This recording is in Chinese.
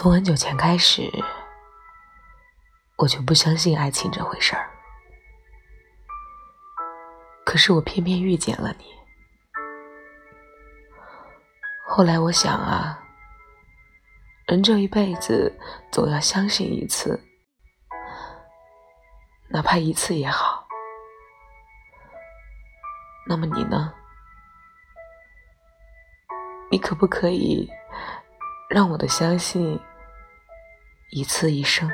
从很久前开始，我就不相信爱情这回事儿。可是我偏偏遇见了你。后来我想啊，人这一辈子总要相信一次，哪怕一次也好。那么你呢？你可不可以让我的相信一次一生？